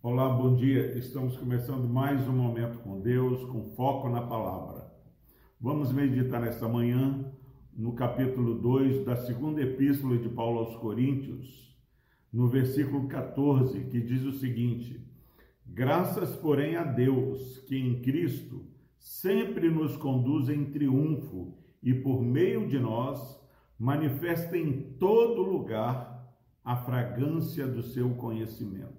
Olá, bom dia. Estamos começando mais um momento com Deus, com foco na palavra. Vamos meditar nesta manhã no capítulo 2 da segunda epístola de Paulo aos Coríntios, no versículo 14, que diz o seguinte: Graças, porém, a Deus, que em Cristo sempre nos conduz em triunfo e por meio de nós manifesta em todo lugar a fragrância do seu conhecimento.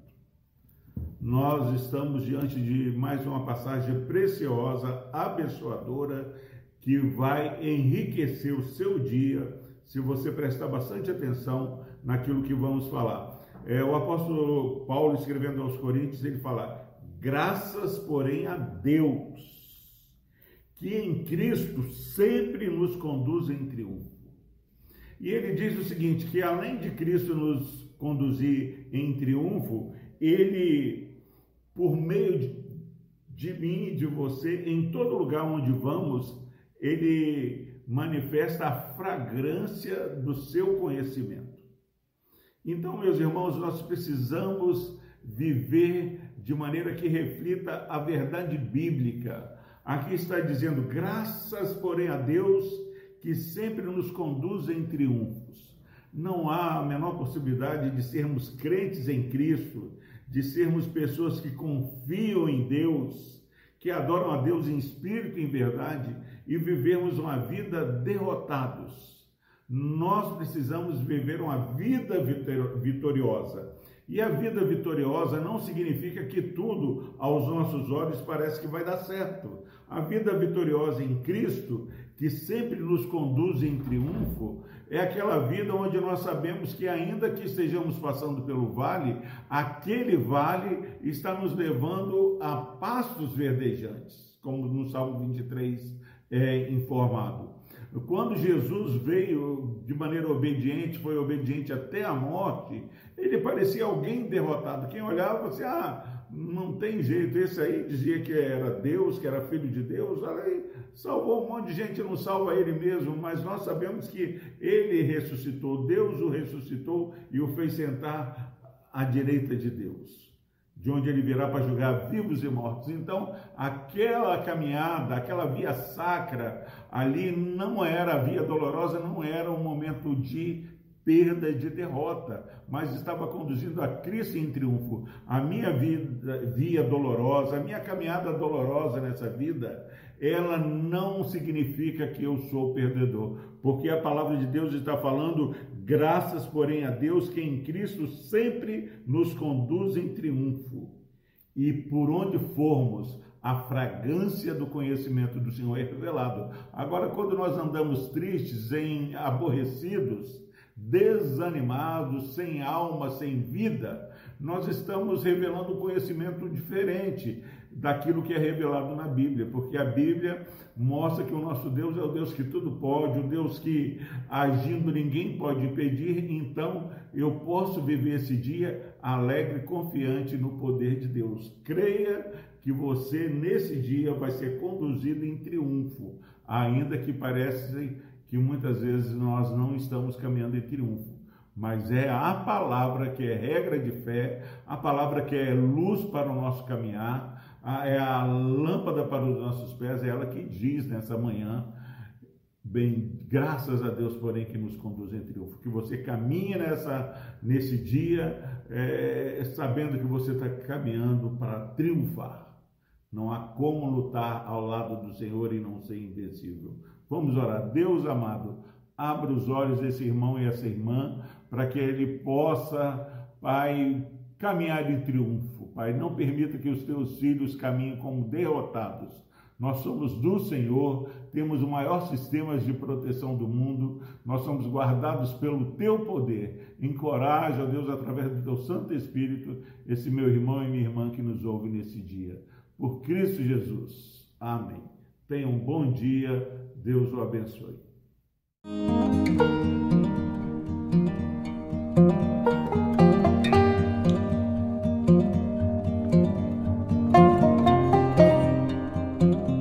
Nós estamos diante de mais uma passagem preciosa, abençoadora, que vai enriquecer o seu dia, se você prestar bastante atenção naquilo que vamos falar. É, o apóstolo Paulo, escrevendo aos Coríntios, ele fala: graças, porém, a Deus, que em Cristo sempre nos conduz em triunfo. E ele diz o seguinte: que além de Cristo nos conduzir em triunfo, ele, por meio de, de mim e de você, em todo lugar onde vamos, ele manifesta a fragrância do seu conhecimento. Então, meus irmãos, nós precisamos viver de maneira que reflita a verdade bíblica. Aqui está dizendo: graças, porém, a Deus que sempre nos conduz em triunfos. Não há a menor possibilidade de sermos crentes em Cristo, de sermos pessoas que confiam em Deus, que adoram a Deus em espírito e em verdade e vivemos uma vida derrotados nós precisamos viver uma vida vitoriosa. E a vida vitoriosa não significa que tudo aos nossos olhos parece que vai dar certo. A vida vitoriosa em Cristo, que sempre nos conduz em triunfo, é aquela vida onde nós sabemos que, ainda que estejamos passando pelo vale, aquele vale está nos levando a pastos verdejantes, como no Salmo 23 é informado. Quando Jesus veio de maneira obediente, foi obediente até a morte, ele parecia alguém derrotado. Quem olhava assim, ah, não tem jeito, esse aí dizia que era Deus, que era filho de Deus, aí salvou um monte de gente, não salva ele mesmo, mas nós sabemos que ele ressuscitou, Deus o ressuscitou e o fez sentar à direita de Deus de onde ele virá para julgar vivos e mortos. Então, aquela caminhada, aquela via sacra ali não era a via dolorosa, não era um momento de perda, de derrota, mas estava conduzindo a Cristo em triunfo. A minha vida, via dolorosa, a minha caminhada dolorosa nessa vida, ela não significa que eu sou perdedor, porque a palavra de Deus está falando, graças, porém, a Deus que em Cristo sempre nos conduz em triunfo. E por onde formos, a fragrância do conhecimento do Senhor é revelado. Agora, quando nós andamos tristes, em aborrecidos, desanimados, sem alma, sem vida, nós estamos revelando um conhecimento diferente daquilo que é revelado na Bíblia, porque a Bíblia mostra que o nosso Deus é o Deus que tudo pode, o Deus que agindo ninguém pode impedir, então eu posso viver esse dia alegre, confiante no poder de Deus. Creia que você nesse dia vai ser conduzido em triunfo, ainda que pareça que muitas vezes nós não estamos caminhando em triunfo. Mas é a palavra que é regra de fé, a palavra que é luz para o nosso caminhar, é a lâmpada para os nossos pés, é ela que diz nessa manhã, bem, graças a Deus, porém, que nos conduz em triunfo. Que você caminhe nessa, nesse dia, é, sabendo que você está caminhando para triunfar. Não há como lutar ao lado do Senhor e não ser invencível. Vamos orar. Deus amado, abra os olhos desse irmão e essa irmã para que ele possa, Pai, caminhar em triunfo. Pai, não permita que os teus filhos caminhem como derrotados. Nós somos do Senhor, temos o maior sistema de proteção do mundo, nós somos guardados pelo teu poder. Encoraja, Deus, através do teu Santo Espírito, esse meu irmão e minha irmã que nos ouve nesse dia. Por Cristo Jesus. Amém. Tenha um bom dia. Deus o abençoe.